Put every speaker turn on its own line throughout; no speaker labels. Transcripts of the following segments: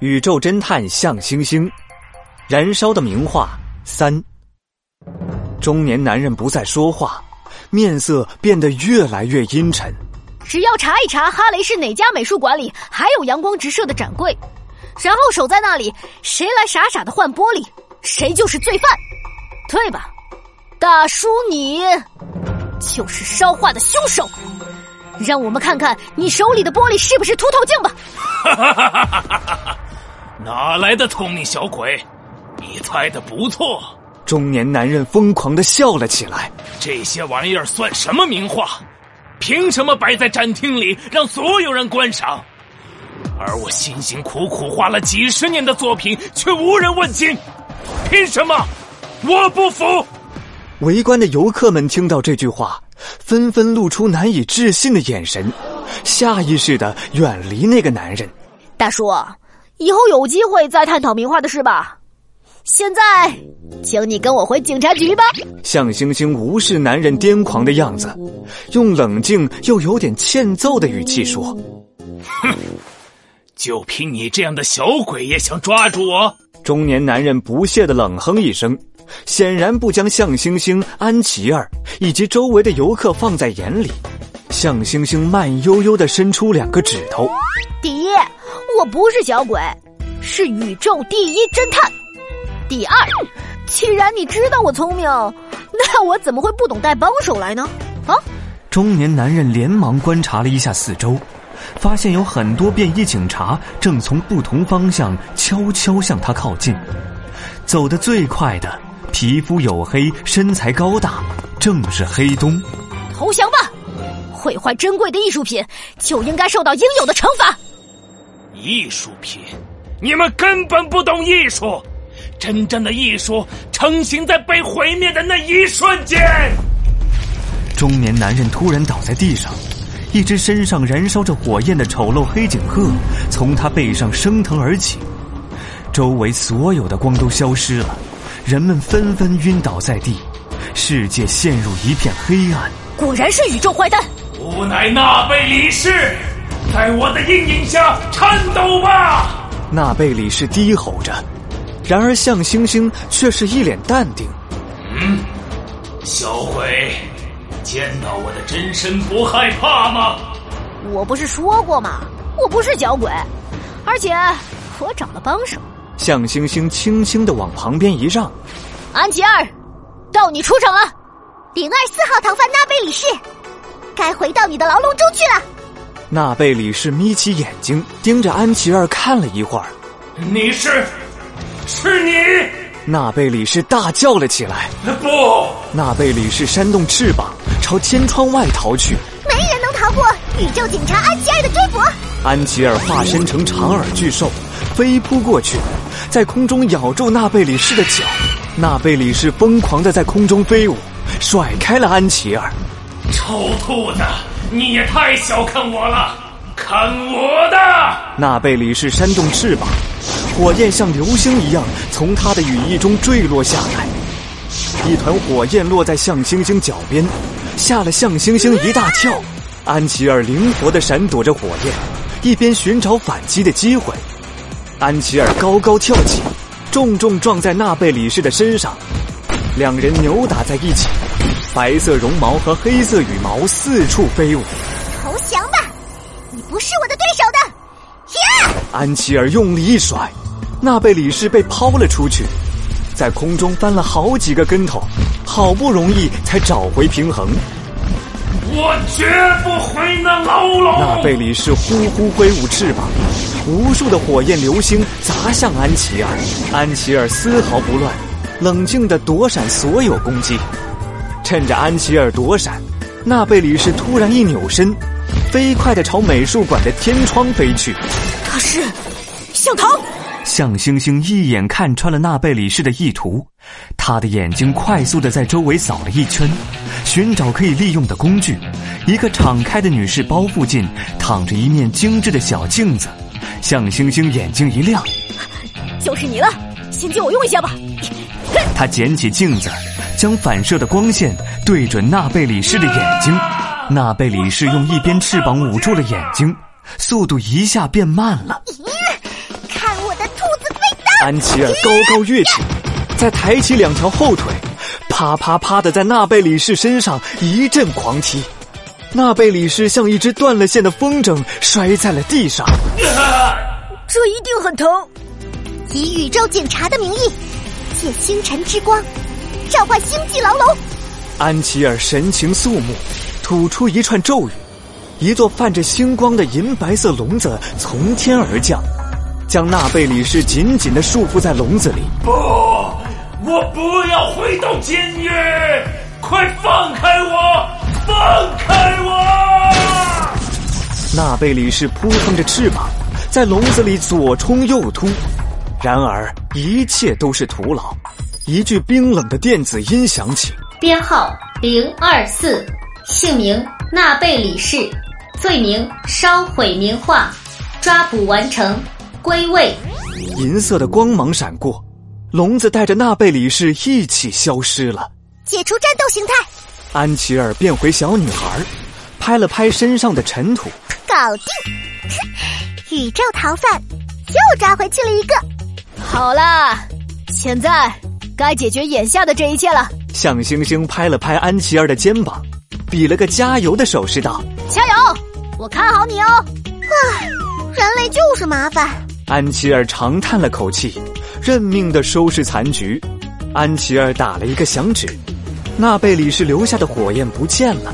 宇宙侦探向星星，燃烧的名画三。中年男人不再说话，面色变得越来越阴沉。
只要查一查哈雷是哪家美术馆里还有阳光直射的展柜，然后守在那里，谁来傻傻的换玻璃，谁就是罪犯。对吧，大叔，你就是烧画的凶手。让我们看看你手里的玻璃是不是凸透镜吧。
哪来的聪明小鬼？你猜的不错。
中年男人疯狂的笑了起来。
这些玩意儿算什么名画？凭什么摆在展厅里让所有人观赏？而我辛辛苦苦画了几十年的作品却无人问津，凭什么？我不服！
围观的游客们听到这句话，纷纷露出难以置信的眼神，下意识的远离那个男人。
大叔，以后有机会再探讨名画的事吧。现在，请你跟我回警察局吧。
向星星无视男人癫狂的样子，用冷静又有点欠揍的语气说：“
哼，就凭你这样的小鬼也想抓住我？”
中年男人不屑的冷哼一声，显然不将向星星、安琪儿以及周围的游客放在眼里。向星星慢悠悠的伸出两个指头：“
第一，我不是小鬼，是宇宙第一侦探。第二，既然你知道我聪明，那我怎么会不懂带帮手来呢？啊！
中年男人连忙观察了一下四周，发现有很多便衣警察正从不同方向悄悄向他靠近。走得最快的，皮肤黝黑，身材高大，正是黑东。
投降吧！毁坏珍贵的艺术品，就应该受到应有的惩罚。
艺术品，你们根本不懂艺术。真正的艺术成型在被毁灭的那一瞬间。
中年男人突然倒在地上，一只身上燃烧着火焰的丑陋黑颈鹤从他背上升腾而起，周围所有的光都消失了，人们纷纷晕倒在地，世界陷入一片黑暗。
果然是宇宙坏蛋。
吾乃纳贝里士，在我的阴影下颤抖吧！
纳贝里士低吼着，然而向星星却是一脸淡定。
嗯，小鬼，见到我的真身不害怕吗？
我不是说过吗？我不是小鬼，而且我找了帮手。
向星星轻轻的往旁边一让，
安琪儿，到你出场了。
零二四号逃犯纳贝里士。该回到你的牢笼中去了。
纳贝里士眯起眼睛，盯着安琪儿看了一会儿。
你是，是你！
纳贝里士大叫了起来。
不！
纳贝里士扇动翅膀，朝天窗外逃去。
没人能逃过宇宙警察安琪儿的追捕。
安琪儿化身成长耳巨兽，飞扑过去，在空中咬住纳贝里士的脚。纳贝里士疯狂的在空中飞舞，甩开了安琪儿。
臭兔子，你也太小看我了！看我的！
纳贝里士扇动翅膀，火焰像流星一样从他的羽翼中坠落下来。一团火焰落在向星星脚边，吓了向星星一大跳。安琪儿灵活的闪躲着火焰，一边寻找反击的机会。安琪儿高高跳起，重重撞在纳贝里士的身上，两人扭打在一起。白色绒毛和黑色羽毛四处飞舞。
投降吧，你不是我的对手的。呀！
安琪儿用力一甩，纳贝里士被抛了出去，在空中翻了好几个跟头，好不容易才找回平衡。
我绝不回那牢笼。
纳贝里士呼呼挥舞翅膀，无数的火焰流星砸向安琪儿。安琪儿丝毫不乱，冷静的躲闪所有攻击。趁着安琪儿躲闪，纳贝里士突然一扭身，飞快的朝美术馆的天窗飞去。
他是向唐。
向星星一眼看穿了纳贝里士的意图，他的眼睛快速的在周围扫了一圈，寻找可以利用的工具。一个敞开的女士包附近躺着一面精致的小镜子，向星星眼睛一亮，
就是你了，先借我用一下吧。
他捡起镜子。将反射的光线对准纳贝里士的眼睛，纳贝里士用一边翅膀捂住了眼睛，速度一下变慢了。
看我的兔子飞刀
安琪儿高高跃起，再抬起两条后腿，啪啪啪的在纳贝里士身上一阵狂踢。纳贝里士像一只断了线的风筝，摔在了地上。
这一定很疼。
以宇宙警察的名义，借星辰之光，召唤星际牢笼。
安琪儿神情肃穆，吐出一串咒语，一座泛着星光的银白色笼子从天而降，将纳贝里士紧紧的束缚在笼子里。
不，我不要回到监狱！快放开我！放开我！
纳贝里士扑腾着翅膀，在笼子里左冲右突，然而一切都是徒劳。一句冰冷的电子音响起，
编号零二四，姓名纳贝里氏，罪名烧毁名画，抓捕完成，归位。
银色的光芒闪过，笼子带着纳贝里士一起消失了。
解除战斗形态。
安琪儿变回小女孩，拍了拍身上的尘土，
搞定！宇宙逃犯又抓回去了一个。
好啦，现在该解决眼下的这一切了。
向星星拍了拍安琪儿的肩膀，比了个加油的手势，道：“
加油，我看好你哦。”
唉，人类就是麻烦。
安琪儿长叹了口气，认命的收拾残局。安琪儿打了一个响指。那贝里士留下的火焰不见了，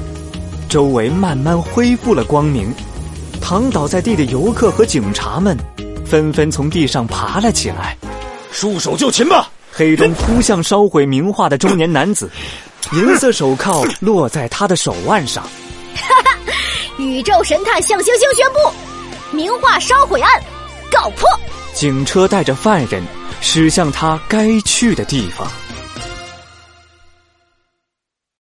周围慢慢恢复了光明。躺倒在地的游客和警察们纷纷从地上爬了起来。
束手就擒吧！
黑洞扑向烧毁名画的中年男子，银色手铐落在他的手腕上。
哈哈！宇宙神探向星星宣布，名画烧毁案告破。
警车带着犯人驶向他该去的地方。